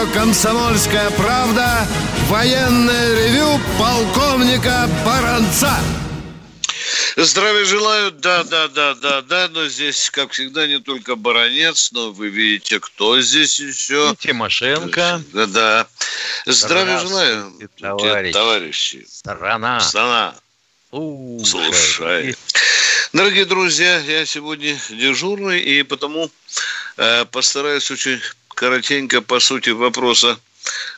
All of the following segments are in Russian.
Радио «Комсомольская правда» военное ревю полковника Баранца. Здравия желаю, да, да, да, да, да, но здесь, как всегда, не только Баранец, но вы видите, кто здесь еще. И Тимошенко. Да, да. Здравия желаю, товарищ. товарищи. Страна. Страна. Слушай. Слушай. Дорогие друзья, я сегодня дежурный, и потому э, постараюсь очень коротенько по сути вопроса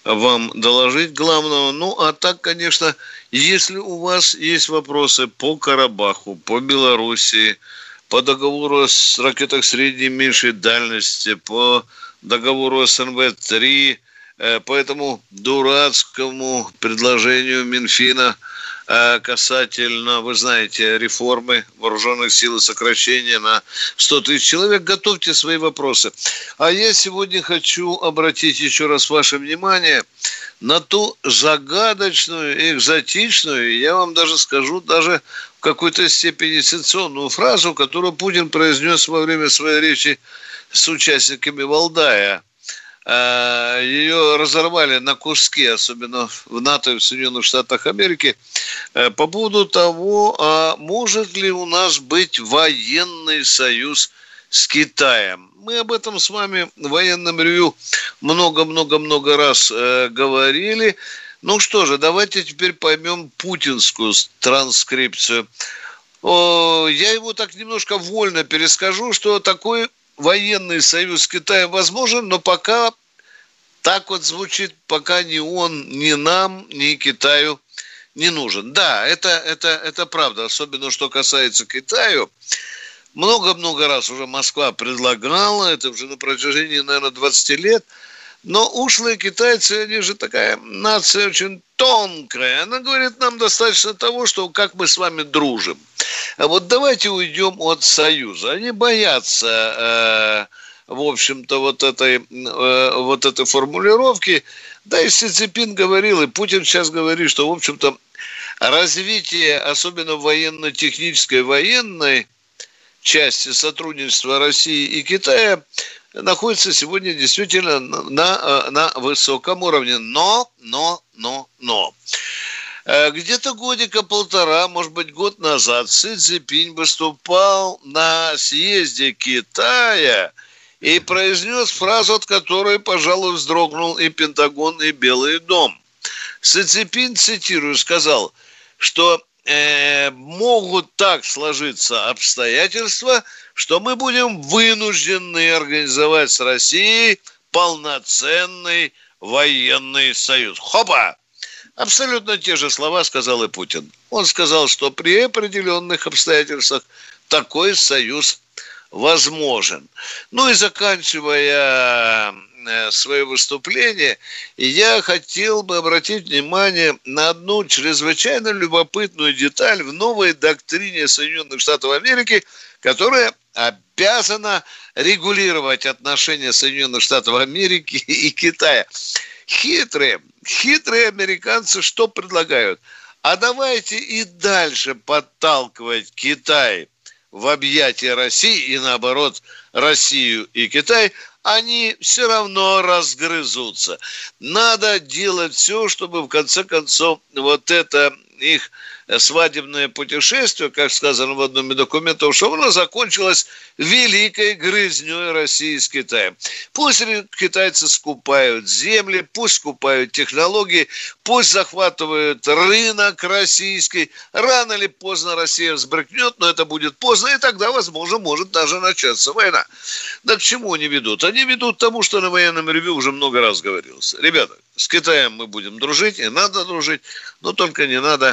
вам доложить главного. Ну, а так, конечно, если у вас есть вопросы по Карабаху, по Белоруссии, по договору с ракетах средней и меньшей дальности, по договору СНВ-3, э, по этому дурацкому предложению Минфина – касательно, вы знаете, реформы вооруженных сил и сокращения на 100 тысяч человек. Готовьте свои вопросы. А я сегодня хочу обратить еще раз ваше внимание на ту загадочную, экзотичную, я вам даже скажу, даже в какой-то степени сенсационную фразу, которую Путин произнес во время своей речи с участниками Валдая – ее разорвали на куски, особенно в НАТО и в Соединенных Штатах Америки, э, по поводу того, а может ли у нас быть военный союз с Китаем. Мы об этом с вами в военном ревью много-много-много раз э, говорили. Ну что же, давайте теперь поймем путинскую транскрипцию. Я его так немножко вольно перескажу, что такой военный союз с Китаем возможен, но пока так вот звучит, пока ни он, ни нам, ни Китаю не нужен. Да, это, это, это правда, особенно что касается Китаю. Много-много раз уже Москва предлагала, это уже на протяжении, наверное, 20 лет, но ушлые китайцы, они же такая нация очень тонкая. Она говорит, нам достаточно того, что как мы с вами дружим. А вот давайте уйдем от Союза. Они боятся, э, в общем-то, вот этой, э, вот этой формулировки. Да, и Си Цзипин говорил, и Путин сейчас говорит, что, в общем-то, развитие, особенно военно-технической, военной части сотрудничества России и Китая находится сегодня действительно на, на высоком уровне. Но, но, но, но. Э, где-то годика полтора, может быть, год назад Си Цзипинь выступал на съезде Китая и произнес фразу, от которой, пожалуй, вздрогнул и Пентагон, и Белый дом. Си Цзипинь, цитирую, сказал, что э, могут так сложиться обстоятельства, что мы будем вынуждены организовать с Россией полноценный военный союз. Хопа! Абсолютно те же слова сказал и Путин. Он сказал, что при определенных обстоятельствах такой союз возможен. Ну и заканчивая э, свое выступление, я хотел бы обратить внимание на одну чрезвычайно любопытную деталь в новой доктрине Соединенных Штатов Америки, которая обязана регулировать отношения Соединенных Штатов Америки и Китая. Хитрые, хитрые американцы что предлагают? А давайте и дальше подталкивать Китай в объятия России и наоборот Россию и Китай, они все равно разгрызутся. Надо делать все, чтобы в конце концов вот это их свадебное путешествие, как сказано в одном из документов, что оно закончилось великой грызней России с Китаем. Пусть китайцы скупают земли, пусть скупают технологии, пусть захватывают рынок российский. Рано или поздно Россия взбрыкнет, но это будет поздно, и тогда, возможно, может даже начаться война. Да к чему они ведут? Они ведут к тому, что на военном ревю уже много раз говорилось. Ребята, с Китаем мы будем дружить, и надо дружить, но только не надо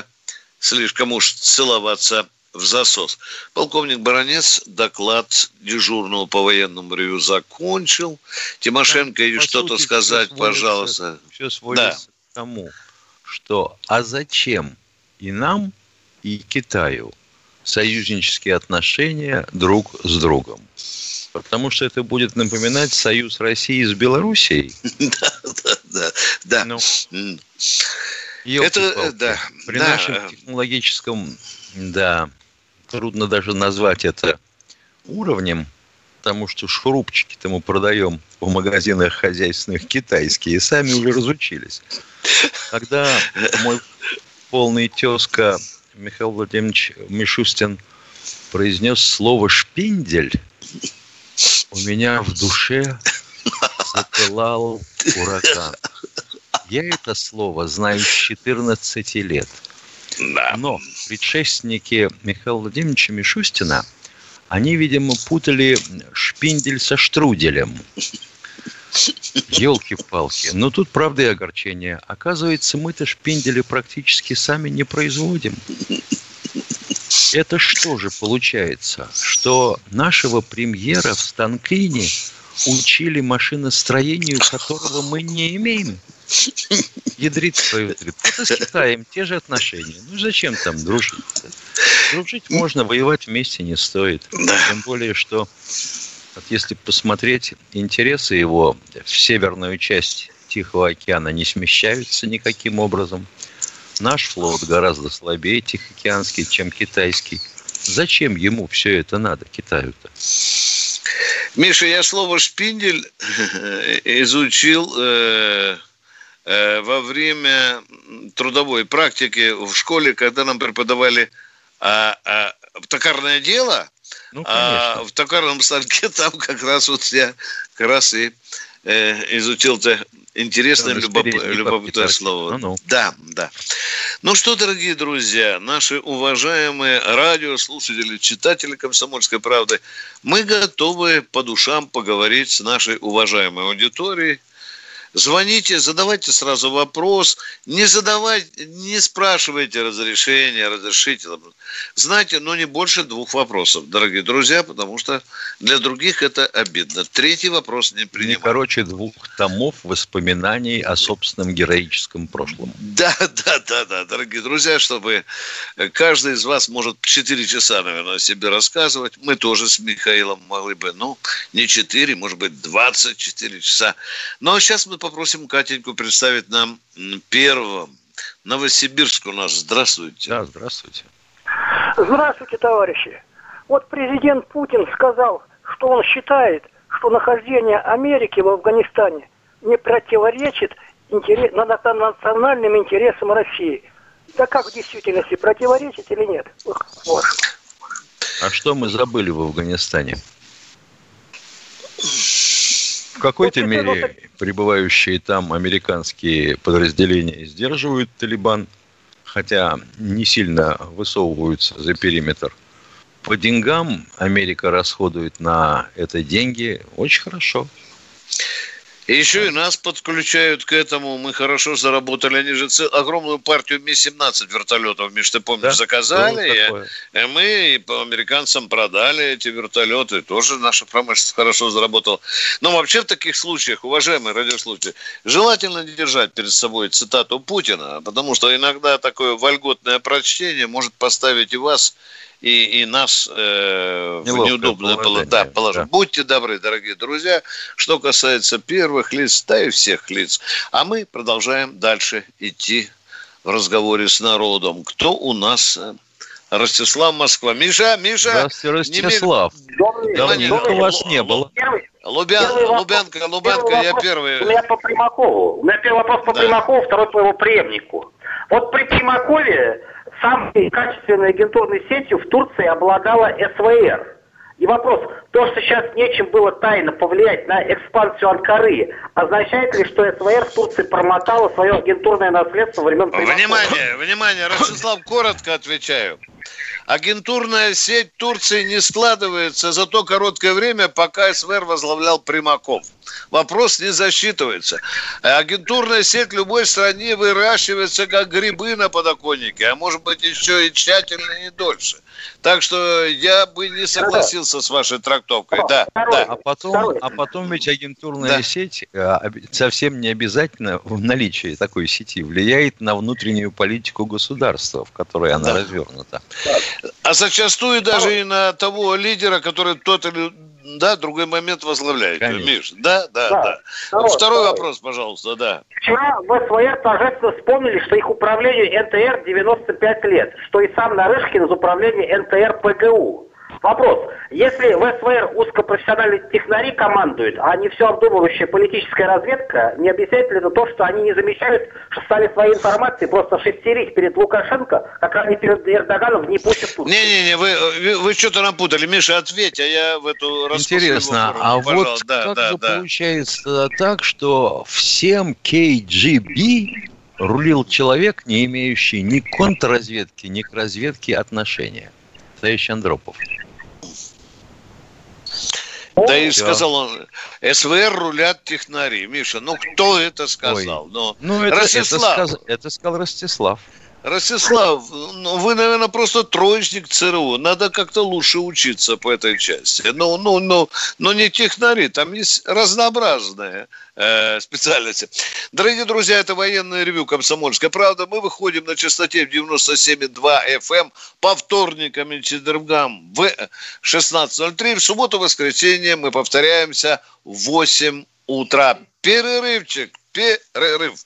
слишком уж целоваться в засос. Полковник Баранец доклад дежурного по военному ревю закончил. Тимошенко, и что-то сказать, пожалуйста. Все сводится да. к тому, что а зачем и нам, и Китаю союзнические отношения друг с другом. Потому что это будет напоминать союз России с Белоруссией. Да, да, да, да. Ну. Это, э, да, При нашем технологическом, да, трудно даже назвать это уровнем, потому что шурупчики-то мы продаем в магазинах хозяйственных китайские, и сами уже разучились. Когда мой полный тезка Михаил Владимирович Мишустин произнес слово «шпиндель», у меня в душе запылал ураган. Я это слово знаю с 14 лет. Да. Но предшественники Михаила Владимировича Мишустина, они, видимо, путали шпиндель со штруделем. Елки-палки. Но тут правда и огорчение. Оказывается, мы-то шпиндели практически сами не производим. Это что же получается? Что нашего премьера в Станкине учили машиностроению, которого мы не имеем? Ядрит свою ядрит. И с Китаем те же отношения. Ну зачем там дружить? Дружить можно, воевать вместе не стоит. Тем более, что вот если посмотреть, интересы его в северную часть Тихого океана не смещаются никаким образом. Наш флот гораздо слабее Тихоокеанский, чем китайский. Зачем ему все это надо, Китаю-то? Миша, я слово «шпиндель» изучил э, э, во время трудовой практики в школе, когда нам преподавали а, а, токарное дело, Ну, а конечно. в токарном станке там как раз вот я как раз и э, изучил это интересное, любоп- любопытное слово. торчит. Ну-ну. Да, да. Ну что, дорогие друзья, наши уважаемые радиослушатели, читатели «Комсомольской правды», мы готовы по душам поговорить с нашей уважаемой аудиторией. Звоните, задавайте сразу вопрос, не задавайте, не спрашивайте разрешения, разрешите. Знайте, но не больше двух вопросов, дорогие друзья, потому что для других это обидно. Третий вопрос не Не принимаю. короче двух томов воспоминаний о собственном героическом прошлом. Да, да, да, да, дорогие друзья, чтобы каждый из вас может 4 часа, наверное, о себе рассказывать. Мы тоже с Михаилом могли бы, ну, не 4, может быть, 24 часа. Но сейчас мы попросим Катеньку представить нам м, первого. Новосибирск у нас. Здравствуйте. Да, здравствуйте. Здравствуйте, товарищи. Вот президент Путин сказал, что он считает, что нахождение Америки в Афганистане не противоречит интере- на- на- национальным интересам России. Да как в действительности, противоречит или нет? Вот. А что мы забыли в Афганистане? В какой-то мере вот пребывающие там американские подразделения сдерживают Талибан, хотя не сильно высовываются за периметр. По деньгам Америка расходует на это деньги очень хорошо. И еще и нас подключают к этому. Мы хорошо заработали. Они же цел- огромную партию Ми-17 вертолетов, Миш, ты помнишь, Да, заказали. было и- такое. И мы по американцам продали эти вертолеты. Тоже наша промышленность хорошо заработала. Но вообще в таких случаях, уважаемые радиослушатели, желательно не держать перед собой цитату Путина, потому что иногда такое вольготное прочтение может поставить и вас, и, и нас э, в Неловкое неудобное положение. Да, положение, положение. да. Будьте добры, дорогие друзья. Что касается первых лиц, да и всех лиц. А мы продолжаем дальше идти в разговоре с народом. Кто у нас? э, Ростислав Москва. Миша, Миша, Здравствуйте, Ростислав. Добрый, Давненько добрый- вас не было. Первый, Лубян, первый вопрос- Лубянка, Лубянка, первый я вопрос первый. У меня по Примакову. У меня первый вопрос по Да. Примакову, второй по его преемнику. Вот при Примакове самой качественной агентурной сетью в Турции обладала СВР. И вопрос, то, что сейчас нечем было тайно повлиять на экспансию Анкары, означает ли, что СВР в Турции промотала свое агентурное наследство времен? Внимание, внимание, Ростислав, коротко отвечаю. Агентурная сеть Турции не складывается за то короткое время, пока СВР возглавлял Примаков. Вопрос не засчитывается. Агентурная сеть любой стране выращивается как грибы на подоконнике, а может быть еще и тщательнее и дольше. Так что я бы не согласился с вашей трактовкой. Да, да. А потом, а потом ведь агентурная да. сеть э, совсем не обязательно в наличии такой сети влияет на внутреннюю политику государства, в которой она да. развернута. А зачастую даже и на того лидера, который тот или да, другой момент возглавляет. Конечно. Миш, да, да, да. да. Второй, второй вопрос, пожалуйста, да. Вчера в СВР торжественно вспомнили, что их управлению НТР 95 лет, что и сам Нарышкин из управления НТР ПГУ. Вопрос. Если в СВР узкопрофессиональные технари командуют, а не все обдумывающая политическая разведка, не объясняет ли это то, что они не замечают, что стали своей информацией просто шестерить перед Лукашенко, как они перед Эрдоганом в непущих тут? Не-не-не, вы, вы, вы что-то напутали. Миша, ответь, а я в эту Интересно, а вот да, как да, же да. получается так, что всем KGB рулил человек, не имеющий ни контрразведки, ни к разведке отношения? Настоящий Андропов. Да и сказал он, СВР рулят технари. Миша, ну кто это сказал? Ой. Ну, ну это, Ростислав. Это, сказ... это сказал Ростислав. Ростислав, ну, вы, наверное, просто троечник ЦРУ. Надо как-то лучше учиться по этой части. Ну, ну, ну, но не технари, там есть разнообразные э, специальности. Дорогие друзья, это военное ревю «Комсомольская правда». Мы выходим на частоте в 97,2 FM эм по вторникам и четвергам в 16.03. В субботу-воскресенье мы повторяемся в 8 утра. Перерывчик, перерыв.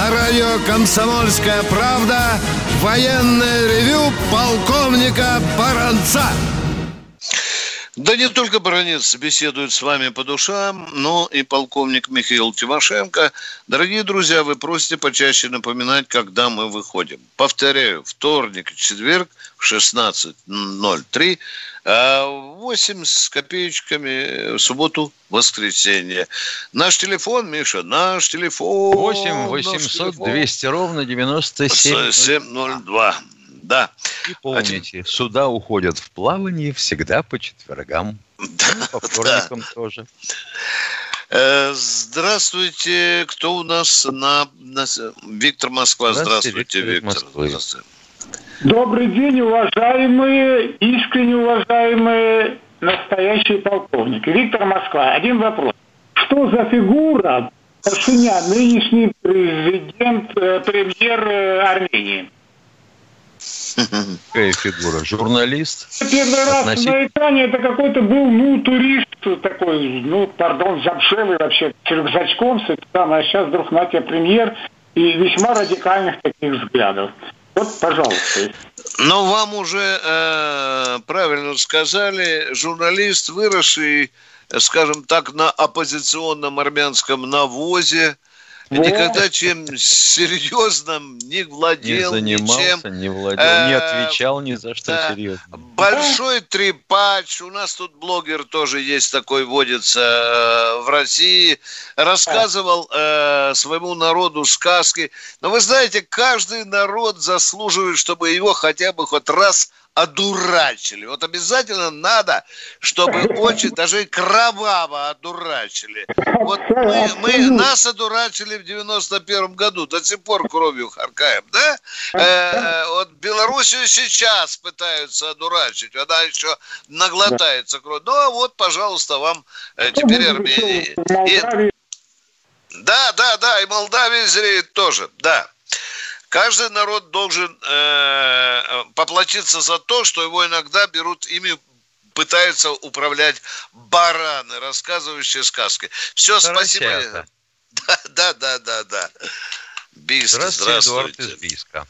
На радио «Комсомольская правда» военное ревю полковника Баранца. Да не только Баранец беседует с вами по душам, но и полковник Михаил Тимошенко. Дорогие друзья, вы просите почаще напоминать, когда мы выходим. Повторяю, вторник и четверг в 16.03 8 а с копеечками в субботу, воскресенье. Наш телефон, Миша, наш телефон. 8 800 200 ровно 9702. Да. И помните, Один... суда уходят в плавание всегда по четвергам. Да, по вторникам да. тоже. Э, здравствуйте, кто у нас на, на... Виктор Москва. Здравствуйте, Виктор. Виктор. Здравствуйте. Добрый день, уважаемые, искренне уважаемые настоящие полковники. Виктор Москва, один вопрос. Что за фигура Пашинян, нынешний президент, э, премьер э, Армении? Какая фигура? Журналист? Первый раз на экране это какой-то был, ну, турист такой, ну, пардон, замшелый вообще, с рюкзачком, с а сейчас вдруг на тебе премьер и весьма радикальных таких взглядов. Вот, пожалуйста. Но вам уже э, правильно сказали, журналист, выросший, скажем так, на оппозиционном армянском навозе. Никогда чем серьезным не владел, не занимался, ничем. не владел, не э, отвечал ни за что да. серьезно. Большой трепач. У нас тут блогер тоже есть такой, водится э, в России. Рассказывал э, своему народу сказки. Но вы знаете, каждый народ заслуживает, чтобы его хотя бы хоть раз одурачили. Вот обязательно надо, чтобы очень даже кроваво одурачили. Вот мы, мы нас одурачили в 91 году, до сих пор кровью харкаем, да? Э, вот Белоруссию сейчас пытаются одурачить, она еще наглотается кровь. Ну, а вот, пожалуйста, вам э, теперь Армения. И... Да, да, да, и Молдавия зреет тоже, да. Каждый народ должен э, поплатиться за то, что его иногда берут ими пытаются управлять бараны, рассказывающие сказки. Все, спасибо. Да, да, да, да, да. Бийск, здравствуйте. Здравствуйте, Эдуард из Бийска.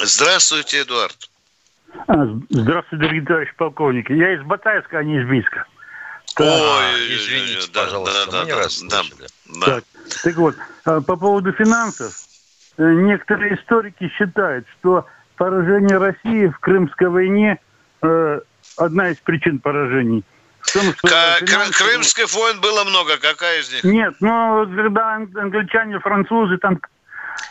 Здравствуйте, Эдуард. А, здравствуйте, дорогие товарищи полковники. Я из Батайска, а не из Бийска. Ой, извините, да, пожалуйста, да, да, мы не да, да, да. Так, так вот, А по поводу финансов, э, некоторые историки считают, что поражение России в Крымской войне э, одна из причин поражений. Том, что К- финансовые- Кры- Крымских войн было много. Какая из них? Нет, но вот когда ан- англичане, французы там...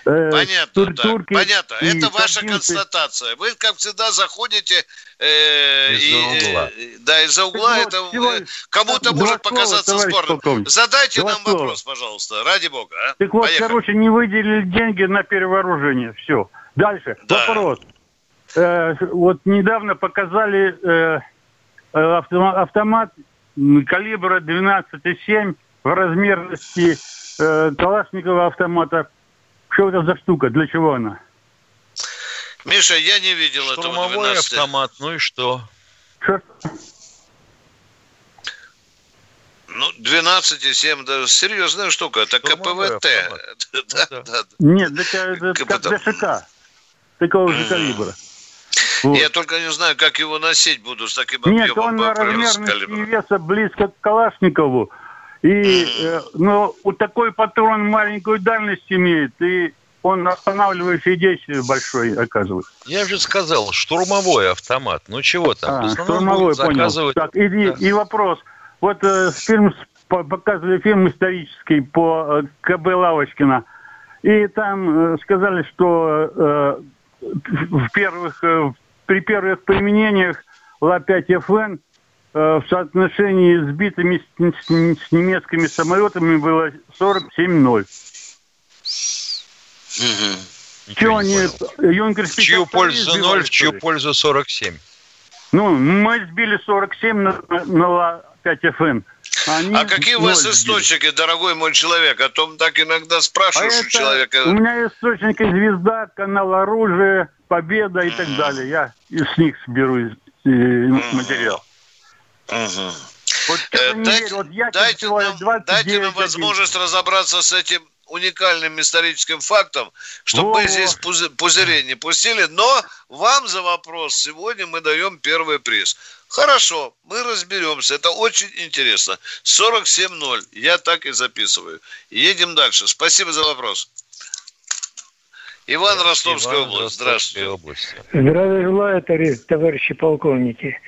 э, Понятно, тур- да. турки Понятно. и Это ваша сардинцы. констатация. Вы, как всегда, заходите э, Из-за и, угла. э, да, из-за угла. Так это всего э, кому-то может слова, показаться спорным. полковник. Задайте Два нам слова. вопрос, пожалуйста, ради бога. а. Так вот, Поехали. короче, не выделили деньги на перевооружение. Все. Дальше. Да. Вопрос. Э, вот недавно показали э, автома- автомат калибра 12,7 в размерности э, Калашникова автомата. Что это за штука? Для чего она? Миша, я не видел этого Штурмовой 12 автомат, ну и что? Что? Ну, 12,7, да, серьезная штука. Это Штурмовой КПВТ. автомат. Да, Ну да. да. Нет, это, это Как? ДШК. Такого же калибра. Вот. Я только не знаю, как его носить буду с таким Нет, объемом он по- с размерности калибром. веса близко к Калашникову. И, э, но у такой патрон маленькую дальность имеет, и он останавливающее действие большой оказывает. Я же сказал, штурмовой автомат. Ну чего там? А, штурмовой, понял. заказывать... Так, и, Да. и вопрос. Вот э, фильм, показывали фильм исторический по э, КБ Лавочкина. И там э, сказали, что э, в первых, э, при первых применениях Ла-5ФН э, в соотношении с сбитыми с, немецкими самолетами было 47-0. Мгм. Ничего Чего они понял. Юнкер В чью пользу 0, в чью пользу 47. Ну, мы сбили 47 на, на Ла-5ФН. Они А какие у вас ноль сбили. источники, дорогой мой человек? О том так иногда А спрашиваешь у это- человека. У меня источники «Звезда», канал «Оружие», «Победа» и так далее. Я из них беру э, материал. Вот Э, дайте, верю. Вот я дайте человек нам, 29 дайте нам один. возможность разобраться с этим уникальным историческим фактом, чтобы мы здесь пузы- пузырей не пустили, но вам за вопрос сегодня мы даем первый приз. Хорошо, мы разберемся, это очень интересно. 47-0, я так и записываю. Едем дальше. Спасибо за вопрос. Иван, Ростовская Иван, область, здравствуйте. Здравия желаю, товарищ- товарищи полковники.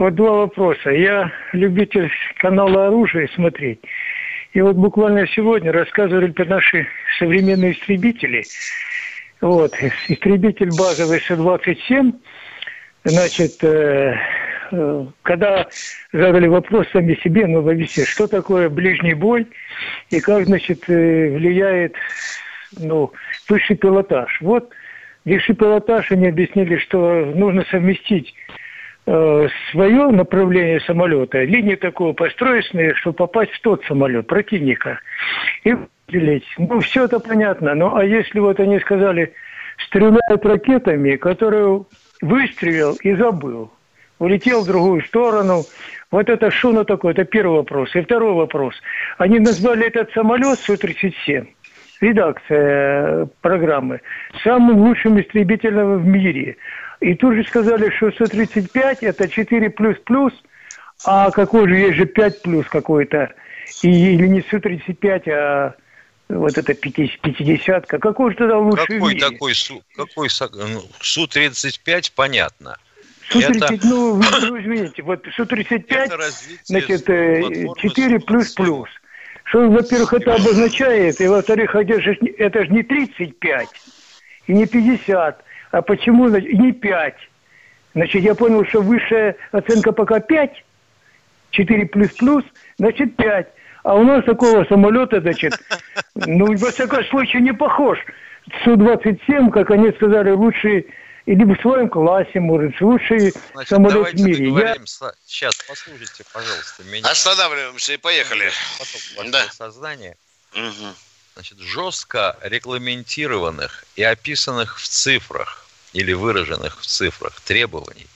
Вот два вопроса. Я любитель канала «Оружие» смотреть. И вот буквально сегодня рассказывали про наши современные истребители. Вот, истребитель базовый С-27, значит, э, э, когда задали вопрос сами себе, ну, во что такое ближний бой и как, значит, э, влияет, ну, высший пилотаж. Вот высший пилотаж они объяснили, что нужно совместить э, свое направление самолета, линию такую построить, чтобы попасть в тот самолет противника. И выстрелить. Ну, все это понятно. Ну, а если вот они сказали, стреляют ракетами, которые выстрелил и забыл, улетел в другую сторону, вот это что оно такое? Это первый вопрос. И второй вопрос. Они назвали этот самолет Су-37, редакция э, программы, самым лучшим истребителем в мире. И тут же сказали, что Су-35 это 4 плюс плюс, а какой же есть же 5 плюс какой-то, и, или не Су-35, а вот это 50-ка. Какой же тогда лучший в Какой мире? такой Су, какой Са- ну, Су-35, понятно. Су-30, Это- ну, вы извините, вот Су-35, Это развитие значит, э, платформы 4 плюс плюс. Что, во-первых, это обозначает, и во-вторых, это же, не- это же не 35 и не 50, а почему значит, не 5? Значит, я понял, что высшая оценка пока 5, 4 плюс плюс, значит 5. А у нас такого самолета, значит, ну, во всяком случае, не похож. Су-27, как они сказали, лучший, или в своем классе, может, лучший Значит, самолет в мире. Я, договорим Сейчас, послушайте, пожалуйста, меня. Останавливаемся и поехали. Поток вашего Да. сознания. Мгм. Значит, жестко регламентированных и описанных в цифрах или выраженных в цифрах требований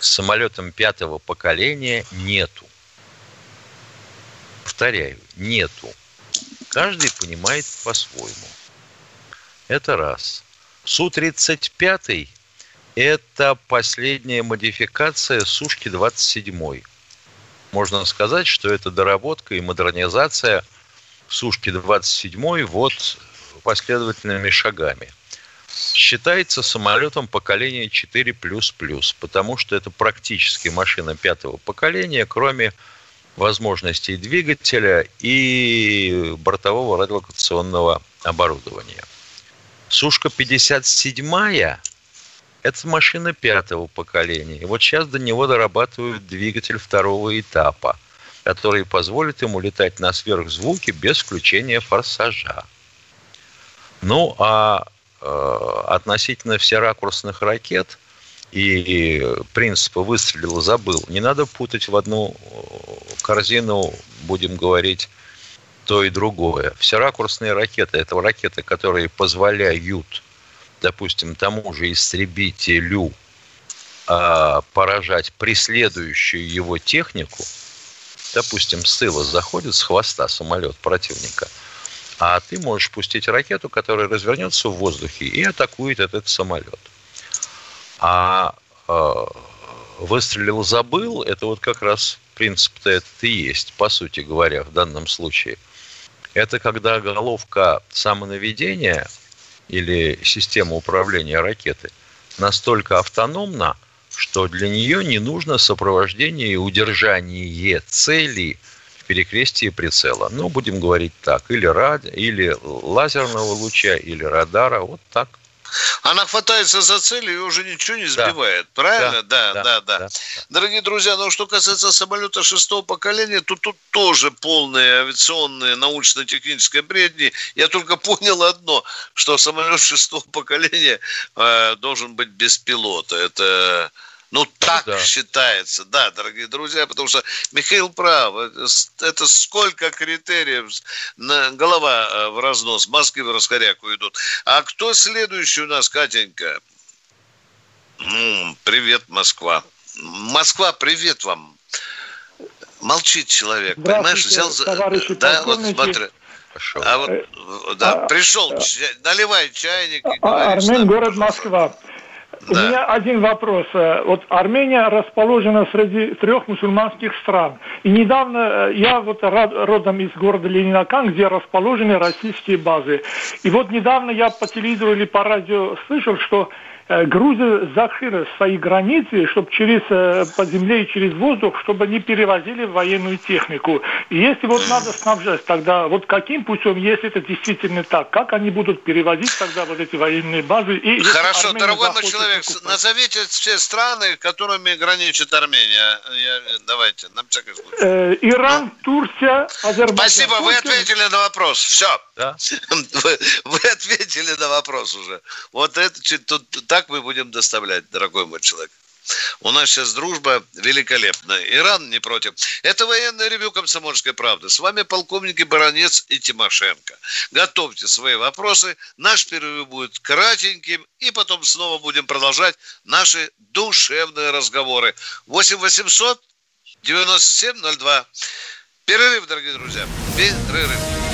к самолетам пятого поколения нету. Повторяю, нету. Каждый понимает по-своему. Это раз. Су-35 – это последняя модификация Сушки-27. Можно сказать, что это доработка и модернизация Сушки-27 вот последовательными шагами. Считается самолетом поколения 4++, потому что это практически машина пятого поколения, кроме возможностей двигателя и бортового радиолокационного оборудования. Сушка 57 это машина пятого поколения. И вот сейчас до него дорабатывают двигатель второго этапа, который позволит ему летать на сверхзвуке без включения форсажа. Ну, а э, относительно всеракурсных ракет и принципа выстрелил, забыл, не надо путать в одну э, корзину, будем говорить, то и другое. Всеракурсные ракеты – это ракеты, которые позволяют, допустим, тому же истребителю э, поражать преследующую его технику, допустим, с тыла заходит с хвоста самолет противника – а ты можешь пустить ракету, которая развернется в воздухе и атакует этот самолет. А э, выстрелил, забыл, это вот как раз принцип-то этот и есть, по сути говоря, в данном случае. Это когда головка самонаведения или система управления ракеты настолько автономна, что для нее не нужно сопровождение и удержание цели – перекрестие прицела. Ну, будем говорить так, или, ради, или лазерного луча, или радара, вот так. Она хватается за цель и уже ничего не сбивает. Да. Правильно? Да да, да, да, да. Дорогие друзья, ну что касается самолета шестого поколения, то тут тоже полные авиационные научно-технические бредни. Я только понял одно, что самолет шестого поколения э, должен быть без пилота. Это ну, так да. считается, да, дорогие друзья, потому что Михаил прав. Это сколько критериев, голова э, в разнос, мозги в раскоряку идут. А кто следующий у нас, Катенька? Привет, Москва. Москва, привет вам. Молчит человек, понимаешь? Взял за... Да, вот смотри. Пошел. А вот, э, да, а, пришел, а, наливай чайник. И а, Армен, город Москва. У меня один вопрос. Э, вот Армения расположена среди трех мусульманских стран. И недавно э, я вот родом из города Ленинакан, где расположены российские базы. И вот недавно я по телевизору или по радио слышал, что Э, Грузия закрыла свои границы, чтобы через э, по земле и через воздух, чтобы не перевозили военную технику. И если вот надо снабжать, тогда вот каким путем, если это действительно так, как они будут перевозить тогда вот эти военные базы? И Хорошо, дорогой мой человек, покупать? назовите все страны, которыми граничит Армения. Я, давайте, нам всякий случай. Э, Иран, ну. Турция, Азербайджан. Спасибо, Турция. вы ответили на вопрос. Все. Да? Вы, вы ответили на вопрос уже. Вот это тут так мы будем доставлять, дорогой мой человек. У нас сейчас дружба великолепная. Иран не против. Это военное ревю «Комсомольской правды». С вами полковники Баранец и Тимошенко. Готовьте свои вопросы. Наш перерыв будет кратеньким. И потом снова будем продолжать наши душевные разговоры. 8 800 97 02. Перерыв, дорогие друзья. Перерыв.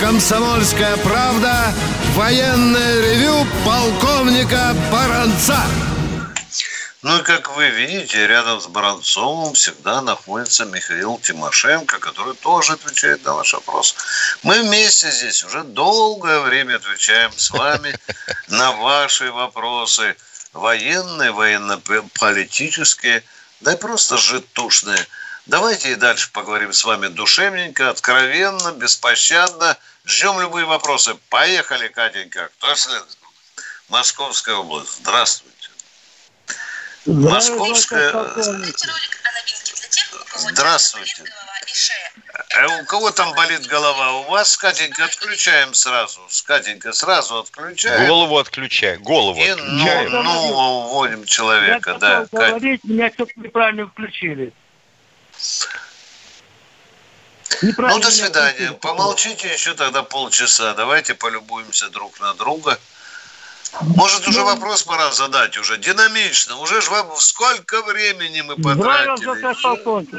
«Комсомольская правда» Военное ревю полковника Баранца. Ну и как вы видите, рядом с Баранцовым всегда находится Михаил Тимошенко, который тоже отвечает на ваш вопрос. Мы вместе здесь уже долгое время отвечаем с вами на ваши вопросы военные, военно-политические, да и просто житушные. Давайте и дальше поговорим с вами душевненько, откровенно, беспощадно – Ждем любые вопросы. Поехали, Катенька. Кто следует? Московская область. Здравствуйте. Московская... Здравствуйте. А у кого там болит голова? У вас, Катенька, отключаем сразу. Катенька, сразу отключаем. Голову отключай. Голову И отключаем. ну, ну, уводим человека, Я да. Кать. говорить, меня что-то неправильно включили. Ну, до свидания. Помолчите еще тогда полчаса. Давайте полюбуемся друг на друга. Может, уже вопрос пора задать уже. Динамично. Уже ж вам сколько времени мы потратили.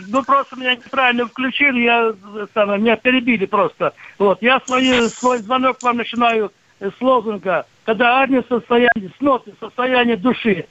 Ну, просто меня неправильно включили, я, самое, меня перебили просто. Вот, я свой, свой звонок вам начинаю с лозунга, когда армия в состоянии, сноты, состояние души.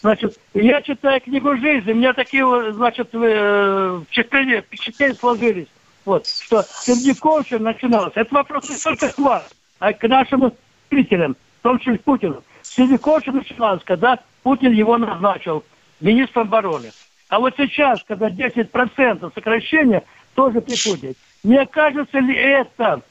Значит, я читаю книгу жизни, у меня такие, значит, э, впечатления, впечатления сложились. Вот, что Сердюковщина начиналось. Это вопрос не только к вам, а к нашим зрителям, в том числе Путину. Сердюковщина начиналась, когда Путин его назначил министром обороны. А вот сейчас, когда 10% сокращения, тоже при Путине. Не кажется ли это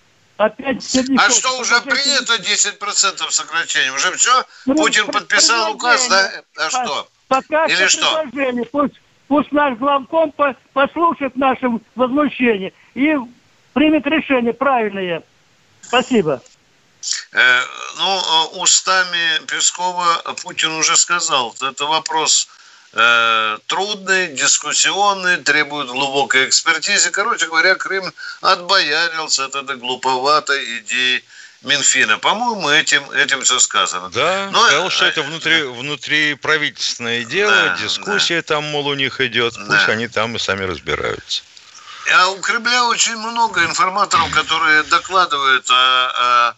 опять А что, уже принято 10% сокращения? Уже все? Ну, Путин подписал указ, да? А что? Пока Или что. Пусть, пусть наш главком по- послушает наше возмущение и примет решение правильное. Спасибо. Э, ну, э, устами Пескова Путин уже сказал, это вопрос э, трудный, дискуссионный, требует глубокой экспертизы. Короче говоря, Крым отбоярился от этой глуповатой идеи Минфина. По-моему, этим, этим все сказано. Да, Но, сказал, что э, это внутри, внутри правительственное дело, Да, дискуссия там, мол, у них идет, пусть они там и сами разбираются. А у Кремля очень много информаторов, которые докладывают о- о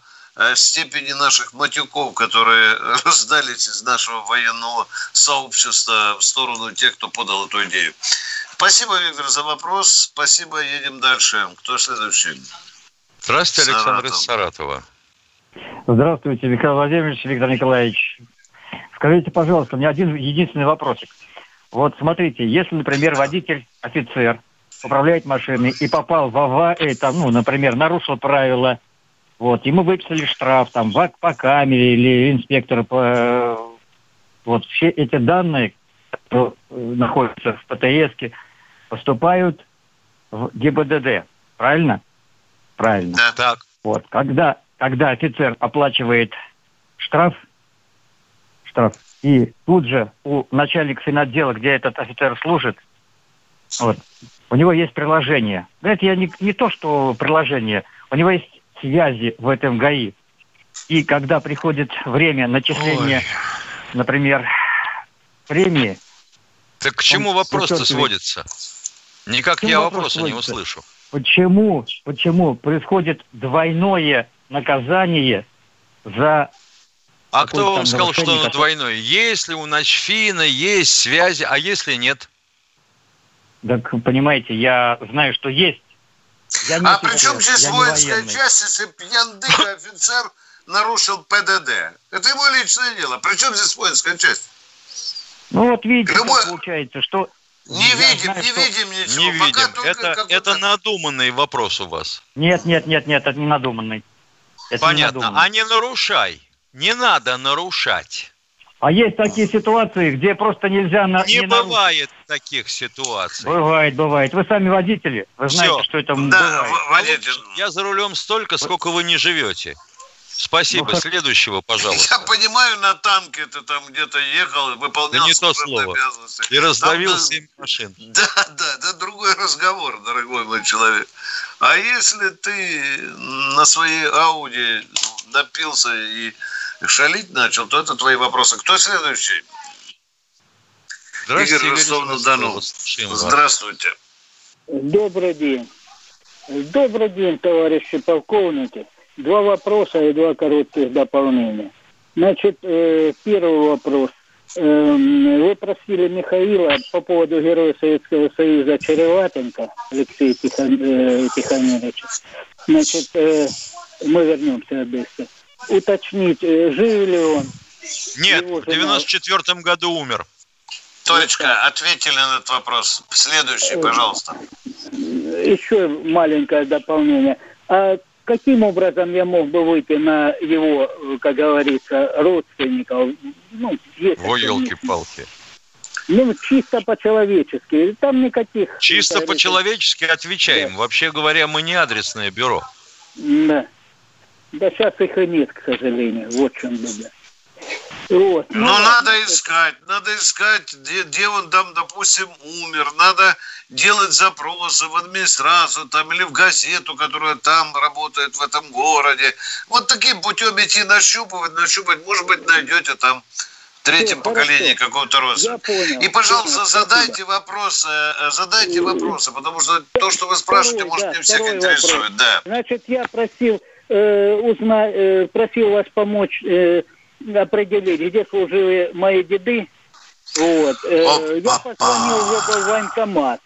степени наших матюков, которые раздались из нашего военного сообщества в сторону тех, кто подал эту идею. Спасибо, Виктор, за вопрос. Спасибо, едем дальше. Кто следующий? Здравствуйте, Александр из Саратов. Саратова. Здравствуйте, Михаил Владимирович, Виктор Николаевич. Скажите, пожалуйста, у меня один единственный вопросик. Вот смотрите, если, например, водитель, офицер, управляет машиной и попал в аварию, там, ну, например, нарушил правила, вот, ему выписали штраф, там, в- по камере или инспектор по... Вот, все эти данные, которые э, находятся в ПТС, поступают в ГИБДД, правильно? Правильно. Да. Так, Вот, когда, когда офицер оплачивает штраф, штраф, и тут же у начальника финотдела, где этот офицер служит, вот, у него есть приложение. Это я не, не то, что приложение, у него есть связи в этом ГАИ. И когда приходит время начисления, например, премии, так к чему вопрос-то сводится? Никак я вопрос вопроса не сводится? услышу. почему, почему происходит двойное наказание за А Какое кто вам сказал, что оно двойное? Если у Начфина есть связи, а если нет? Так, понимаете, я знаю, что есть. Я не А при чем здесь я не воинская часть, если пьяндыга офицер нарушил ПДД? Это его личное дело. При чем здесь воинская часть? Ну вот видите, Любой- получается, что... Не я видим, знаю, не что- видим ничего. Не Пока видим. только Это, это надуманный вопрос у вас. Нет, нет, нет, нет, это не надуманный. Это не Понятно. надуманный. А не нарушай. Не надо нарушать. А есть такие ситуации, где просто нельзя... На, Не не нарушить. бывает таких ситуаций. Бывает, бывает. Вы сами водители, вы знаете, Всё. что это Да, бывает. в- водитель. Я за рулем столько, сколько вы не живете. Спасибо. Ну, Следующего, Я пожалуйста. понимаю, на танке ты там где-то ехал, выполнял Да не то слово. обязанности. И раздавил Там, да, семь машин. Да, да, это другой разговор, дорогой мой человек. А если ты на своей Ауди напился и шалить начал, то это твои вопросы. Кто следующий? Здравствуйте, Игорь Игорь Ростов-на-Дону. Здравствуйте. Добрый день. Добрый день, товарищи полковники. Два вопроса и два коротких дополнения. Значит, э, первый вопрос. Эм, Вы просили Михаила по поводу Героя Советского Союза Череватенко Алексея Тихон- э, Тихомировича. Значит, э, мы вернемся Одессе. Уточнить, э, жив ли он? Нет, в жена- 94 году умер. Точка. Ответили на этот вопрос. Следующий, пожалуйста. Еще маленькое дополнение. А каким образом я мог бы выйти на его, э, как говорится, родственников? Ну, если Во, елки-палки. Ну, чисто по-человечески. Там никаких... Чисто по-человечески отвечаем. Вообще говоря, мы не адресное бюро. Да. Да сейчас их и нет, к сожалению. Вот в чем беда. Вот. Ну, надо искать, надо искать, где, где он там, допустим, умер. Надо делать запросы в администрацию там или в газету, которая там работает, в этом городе. Вот таким путем идти нащупывать, нащупать. Может быть, найдете там в третьем Всё, поколении какого-то понял. И, пожалуйста, Понял, задайте вопросы, э, задайте вопросы, потому что то, что вы спрашиваете, Второй, может, да, не всех интересует. вопрос. Да. Значит, я просил э, узнать, э, просил вас помочь э, определить, где служили мои деды. Вот. Э, я позвонил в оба военкомат.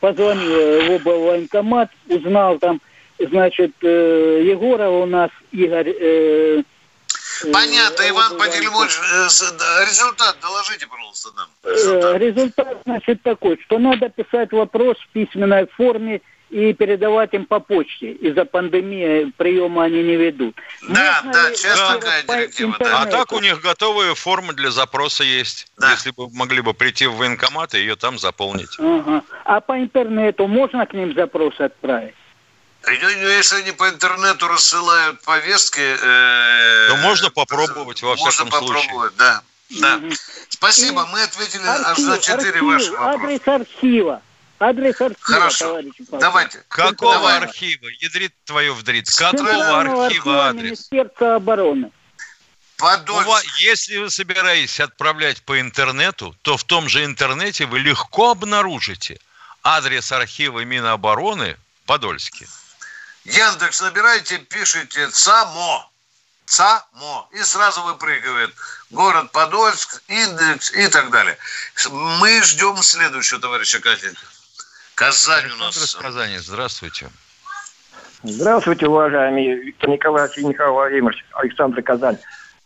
Позвонил э, в оба военкомат, узнал там, значит, э, Егорова у нас Игорь. Э, Понятно, Иван оба Пантелеймонович, э, результат доложите, пожалуйста, нам. Э, Результат, значит, такой, что надо писать вопрос в письменной форме и передавать им по почте. Из-за пандемии приема они не ведут. Да, Можно да, сейчас такая по директива, да. А так у них готовые формы для запроса есть. Если бы могли бы прийти в военкомат и ее там заполнить. Ага. А по интернету можно к ним запрос отправить? Ну, Если они по интернету рассылают повестки... э, То можно попробовать, во можно всяком случае. попробовать, да. да. Спасибо, мы ответили аж на четыре ваших вопроса. адрес архива. Адрес архива, Хорошо. товарищ Павел. Давайте. Какого Давай. архива? Ядрит твою вдрит. Какого архива архива адрес? Министерства обороны. Вас- если вы собираетесь отправлять по интернету, то в том же интернете вы легко обнаружите адрес архива Минобороны Подольский. Яндекс набираете, пишите ЦАМО. ЦАМО. И сразу выпрыгивает город Подольск, индекс и так далее. Мы ждем следующего товарища Катенька. Казань у Александр нас. из Казани, здравствуйте. Здравствуйте, уважаемый Виктор Николаевич и Михаил Владимирович, Александр Казань.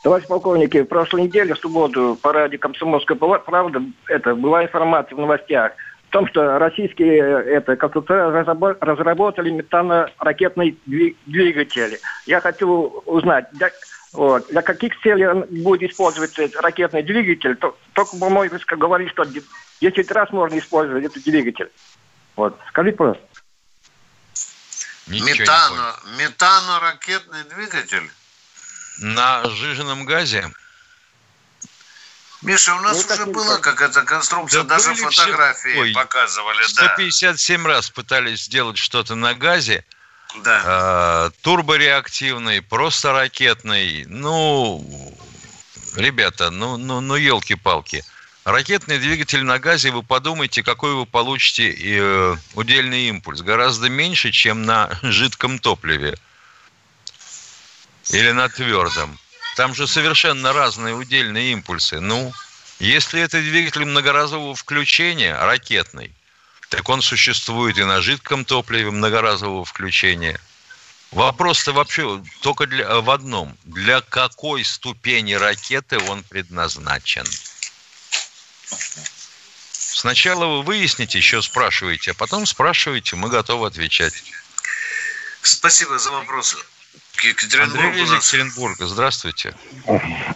Товарищ полковники, в прошлой неделе, в субботу, по радио «Комсомольская правда» это, была информация в новостях о том, что российские это, конструкторы разрабо- разработали метано-ракетный дви- двигатель. Я хочу узнать, для, вот, для каких целей он будет использоваться этот ракетный двигатель? То- Только, по-моему, говорили, что 10 раз можно использовать этот двигатель. Вот. Скажите, пожалуйста. Метано, метано-ракетный двигатель. На сжиженном газе Миша, у нас Ну, уже была какая-то конструкция, Да даже фотографии все- Ой, показывали, да. 157 раз пытались сделать что-то на газе. Да. Э, турбореактивный, просто ракетный. Ну, ребята, ну, ну, ну елки-палки. Ракетный двигатель на газе, вы подумайте, какой вы получите э, удельный импульс. Гораздо меньше, чем на жидком топливе. Или на твердом. Там же совершенно разные удельные импульсы. Ну, если это двигатель многоразового включения, ракетный, так он существует и на жидком топливе многоразового включения. Вопрос-то вообще только для, в одном. Для какой ступени ракеты он предназначен? Сначала вы выясните, еще спрашиваете, а потом спрашиваете, мы готовы отвечать. Спасибо за вопрос. Андрей Екатеринбург у из. Екатеринбурга, здравствуйте.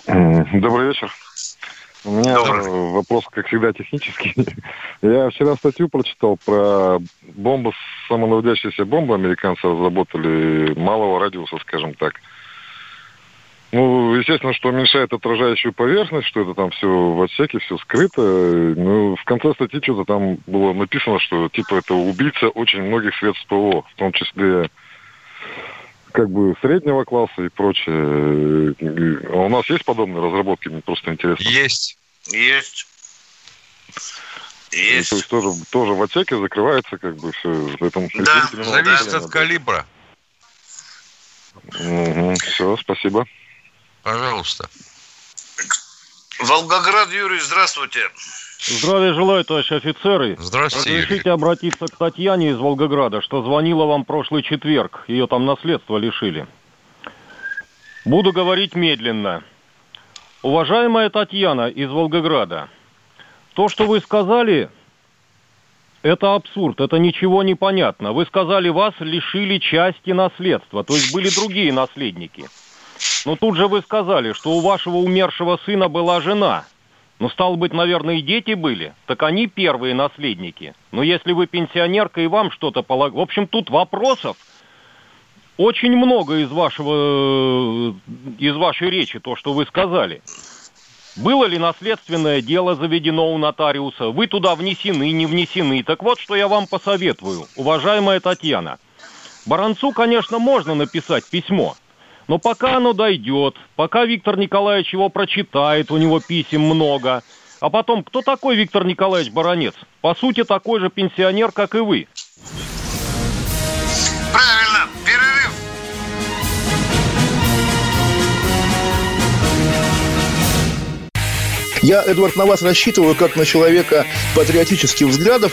Добрый вечер. У меня вопрос, как всегда, технический. Я вчера статью прочитал про бомбу, самонаводящиеся бомбы американцы разработали малого радиуса, скажем так. Ну, естественно, что уменьшает отражающую поверхность, что это там все в отсеке, все скрыто. Ну, в конце статьи что-то там было написано, что типа это убийца очень многих средств ПВО, в том числе как бы среднего класса и прочее. А у нас есть подобные разработки? Мне просто интересно. Есть. Есть. Есть. То есть тоже, тоже в отсеке закрывается как бы все. В этом Да, зависит от калибра. все, спасибо. Пожалуйста. Волгоград, Юрий, здравствуйте. Здравия желаю, товарищи офицеры. Здравствуйте, Разрешите обратиться к Татьяне из Волгограда, что звонила вам прошлый четверг. Ее там наследство лишили. Буду говорить медленно. Уважаемая Татьяна из Волгограда, то, что вы сказали, это абсурд, это ничего не понятно. Вы сказали, вас лишили части наследства, то есть были другие наследники. Но тут же вы сказали, что у вашего умершего сына была жена. Ну, стало быть, наверное, и дети были. Так они первые наследники. Но если вы пенсионерка и вам что-то полагают... В общем, тут вопросов очень много из вашего, из вашей речи, то, что вы сказали. Было ли наследственное дело заведено у нотариуса? Вы туда внесены, не внесены? Так вот, что я вам посоветую, уважаемая Татьяна. Баранцу, конечно, можно написать письмо, но пока оно дойдет, пока Виктор Николаевич его прочитает, у него писем много, а потом, кто такой Виктор Николаевич Баранец? По сути, такой же пенсионер, как и вы. Правильно, перерыв. Я, Эдвард, на вас рассчитываю как на человека патриотических взглядов.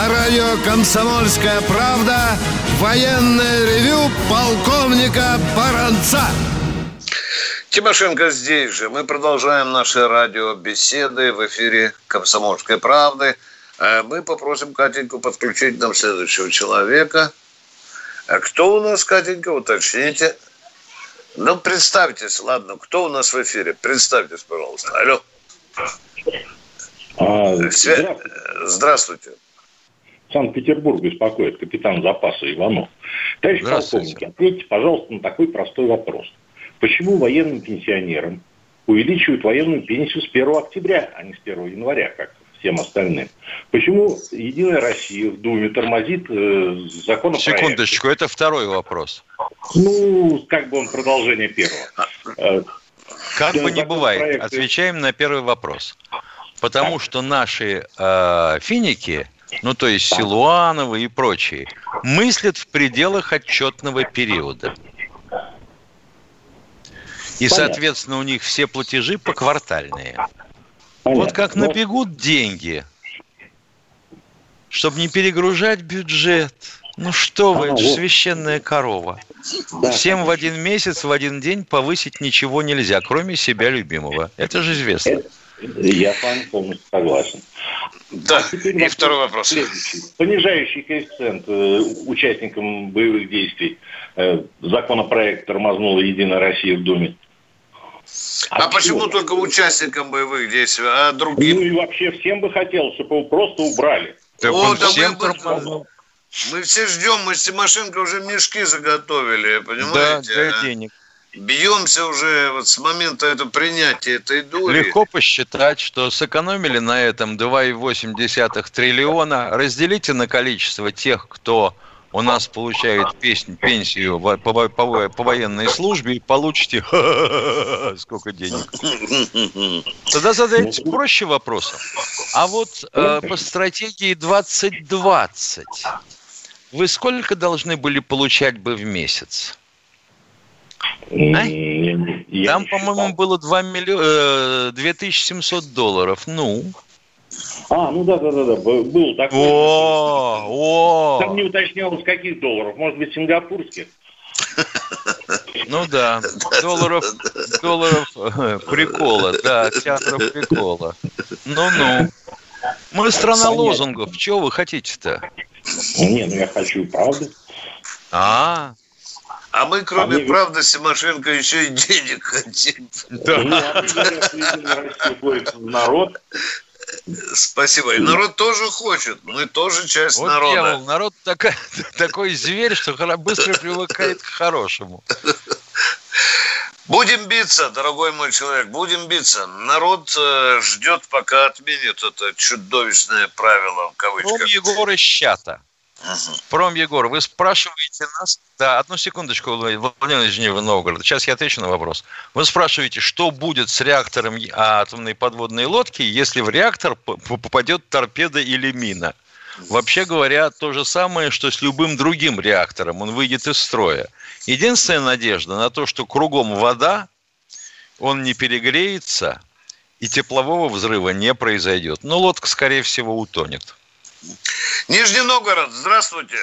На радио «Комсомольская правда» военное ревю полковника Баранца. Тимошенко здесь же. Мы продолжаем наши радиобеседы в эфире «Комсомольской правды». Э, мы попросим Катеньку подключить нам следующего человека. А кто у нас, Катенька, уточните. Ну, представьтесь, ладно, кто у нас в эфире? Представьтесь, пожалуйста. Алло. А, Свя... Здравствуйте. Санкт-Петербург беспокоит капитан запаса Иванов. Товарищ полковник, ответьте, пожалуйста, на такой простой вопрос. Почему военным пенсионерам увеличивают военную пенсию с 1 октября, а не с 1 января, как всем остальным? Почему Единая Россия в Думе тормозит э, законопроект? Секундочку, это второй вопрос. Ну, как бы он продолжение первого. Э, как бы ни бывает, отвечаем на первый вопрос. Потому что наши э, финики ну то есть Силуановы и прочие, мыслят в пределах отчетного периода. И, соответственно, у них все платежи поквартальные. Понятно. Вот как набегут деньги, чтобы не перегружать бюджет. Ну что вы, это же священная корова. Да. Всем в один месяц, в один день повысить ничего нельзя, кроме себя любимого. Это же известно. Я с вами полностью согласен. Да, а и вопрос второй вопрос. Следующий. Понижающий коэффициент э, участникам боевых действий. Э, законопроект тормознула Единая Россия в Думе. А, а почему только участникам боевых действий, а другим? Ну и вообще всем бы хотелось, чтобы его просто убрали. Так О, да всем мы, мы все ждем, мы с Тимошенко уже мешки заготовили, понимаете? Да, для денег. Бьемся уже вот с момента этого принятия этой доли. Легко посчитать, что сэкономили на этом 2,8 триллиона. Разделите на количество тех, кто у нас получает пенсию по, по, по, по военной службе, и получите сколько денег. Тогда задайте проще вопросы. А вот э, по стратегии 2020 вы сколько должны были получать бы в месяц? А? Там, по-моему, было 2 миллиона, 2700 долларов. Ну? А, ну да, да, да, да, был такой. О, о. Там не уточнялось, каких долларов, может быть, сингапурских. Ну да, долларов, долларов э, прикола, да, театров прикола. Ну-ну. Мы страна лозунгов, чего вы хотите-то? Не, ну я хочу правды. А, а мы, кроме а правды, Симошенко еще и денег хотим. Да. Народ. Спасибо. И народ тоже хочет. Мы тоже часть вот народа. Дьявол, народ такой, такой зверь, что быстро привыкает к хорошему. Будем биться, дорогой мой человек, будем биться. Народ э, ждет, пока отменят это чудовищное правило в кавычках. Кроме Егора Щата. Пром Егор, вы спрашиваете нас... Да, одну секундочку, Владимир из Нижнего Новгорода. Сейчас я отвечу на вопрос. Вы спрашиваете, что будет с реактором атомной подводной лодки, если в реактор попадет торпеда или мина? Вообще говоря, то же самое, что с любым другим реактором. Он выйдет из строя. Единственная надежда на то, что кругом вода, он не перегреется, и теплового взрыва не произойдет. Но лодка, скорее всего, утонет. Нижний Новгород, здравствуйте.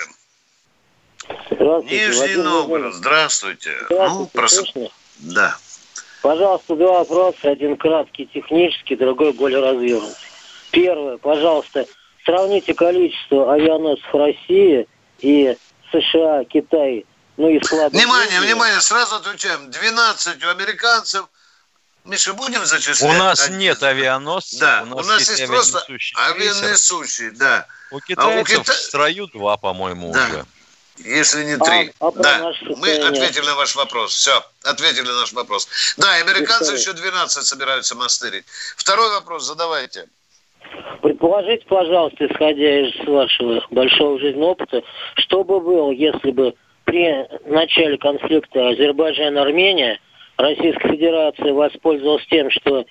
Здравствуйте. Нижний Владимир Новгород, здравствуйте. здравствуйте. Ну, прос... Да. Пожалуйста, два вопроса. Один краткий, технический, другой более развернутый. Первое, пожалуйста, сравните количество авианосцев России и США, Китай, ну и склады. Внимание, внимание, сразу отвечаем. 12 у американцев, Миша, будем зачислять? У нас один? нет авианосцев. Да, у нас, у нас есть, есть просто авианесущие, да. У китайцев а у Кита... в строю два, по-моему, да. уже. Если не три. А, а да, мы ответили на ваш вопрос. Все, ответили на наш вопрос. Да, американцы еще 12 собираются мастырить. Второй вопрос задавайте. Предположите, пожалуйста, исходя из вашего большого жизненного опыта, что бы было, если бы при начале конфликта Азербайджан-Армения Российская Федерация воспользовалась тем, что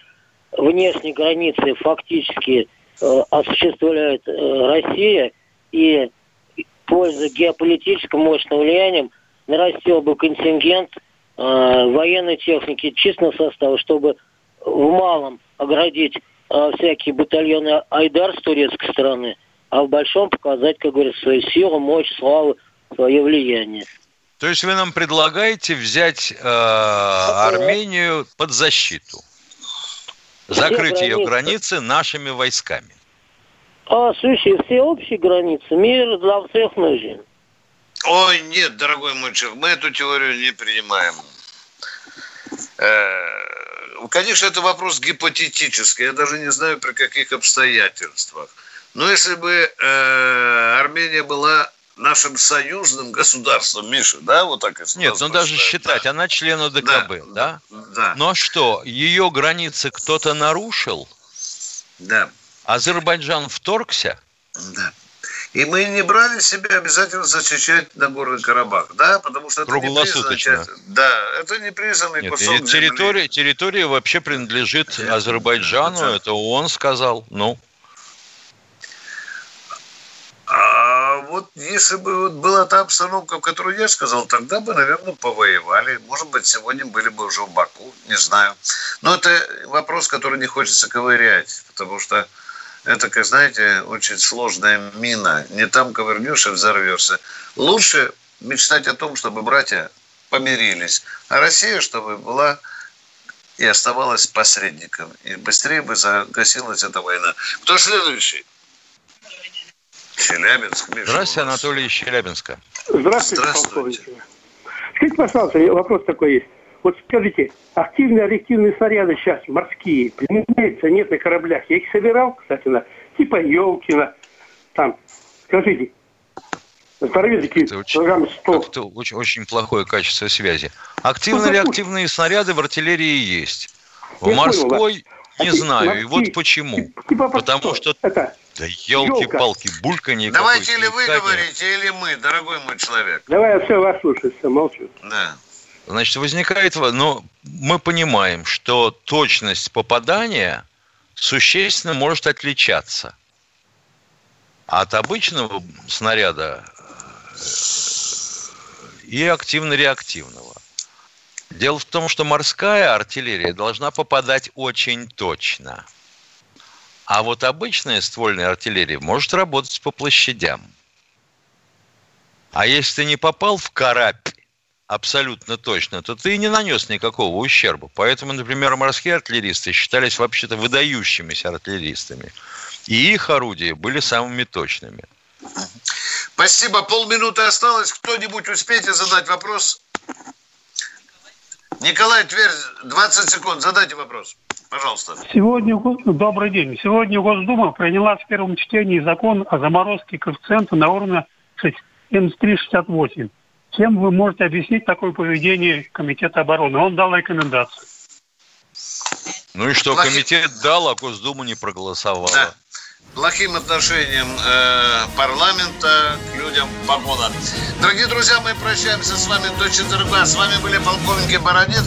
внешние границы фактически э, осуществляет э, Россия, и пользуясь геополитическим мощным влиянием, нарастил бы контингент э, военной техники численного состава, чтобы в малом оградить э, всякие батальоны Айдар с турецкой стороны, а в большом показать, как говорится, свою силу, мощь, славу, свое влияние. То есть вы нам предлагаете взять э, Армению под защиту, закрыть ее границы нашими войсками? А, слушай, все общие границы, мир для всех нужен. Ой, нет, дорогой мой человек, мы эту теорию не принимаем. Э, конечно, это вопрос гипотетический. Я даже не знаю, при каких обстоятельствах. Но если бы э, Армения была нашим союзным государством, Миша, да, вот так если Нет, ну даже считать, да. она член ОДКБ, да? Да. да. Но что, ее границы кто-то нарушил? Да. Азербайджан вторгся? Да. И мы не брали себе обязательно защищать Нагорный Карабах, да, потому что это не признанный, да, это не признанный Нет, кусок территория, земли. территория вообще принадлежит Азербайджану, это, это он сказал, ну. А вот если бы вот была та обстановка, которую я сказал, тогда бы, наверное, повоевали. Может быть, сегодня были бы уже в Баку, не знаю. Но это вопрос, который не хочется ковырять, потому что это, как знаете, очень сложная мина. Не там ковырнешь и взорвешься. Лучше мечтать о том, чтобы братья помирились, а Россия, чтобы была и оставалась посредником. И быстрее бы загасилась эта война. Кто следующий? Челябинск. Миша, Здравствуйте, Анатолий из Челябинска. Здравствуйте, Здравствуйте. Скажите, пожалуйста, вопрос такой есть. Вот скажите, активные реактивные снаряды сейчас морские применяются нет на кораблях. Я их собирал, кстати, на типа Елкина. Там, скажите, здоровенькие килограмм 100. Это очень, очень плохое качество связи. Активные реактивные снаряды в артиллерии есть. В Я морской понял, да. Не а знаю. И вот почему. Типа Потому что... Это да елки-палки, бульканье Давайте или вы говорите, или мы, дорогой мой человек. Давай я все вас слушаю, все, молчу. Да. Значит, возникает... Но ну, мы понимаем, что точность попадания существенно может отличаться от обычного снаряда э, и активно-реактивного. Дело в том, что морская артиллерия должна попадать очень точно – а вот обычная ствольная артиллерия может работать по площадям. А если ты не попал в карабь абсолютно точно, то ты не нанес никакого ущерба. Поэтому, например, морские артиллеристы считались вообще-то выдающимися артиллеристами. И их орудия были самыми точными. Спасибо. Полминуты осталось. Кто-нибудь успеете задать вопрос? Николай Тверь, 20 секунд. Задайте вопрос. Пожалуйста. Сегодня, добрый день. Сегодня Госдума приняла в первом чтении закон о заморозке коэффициента на уровне 7368. Чем вы можете объяснить такое поведение Комитета обороны? Он дал рекомендацию. Ну и что, Плохи... комитет дал, а Госдума не проголосовала. Да. Плохим отношением э, парламента к людям погода. Дорогие друзья, мы прощаемся с вами до четверга. С вами были полковники Бородец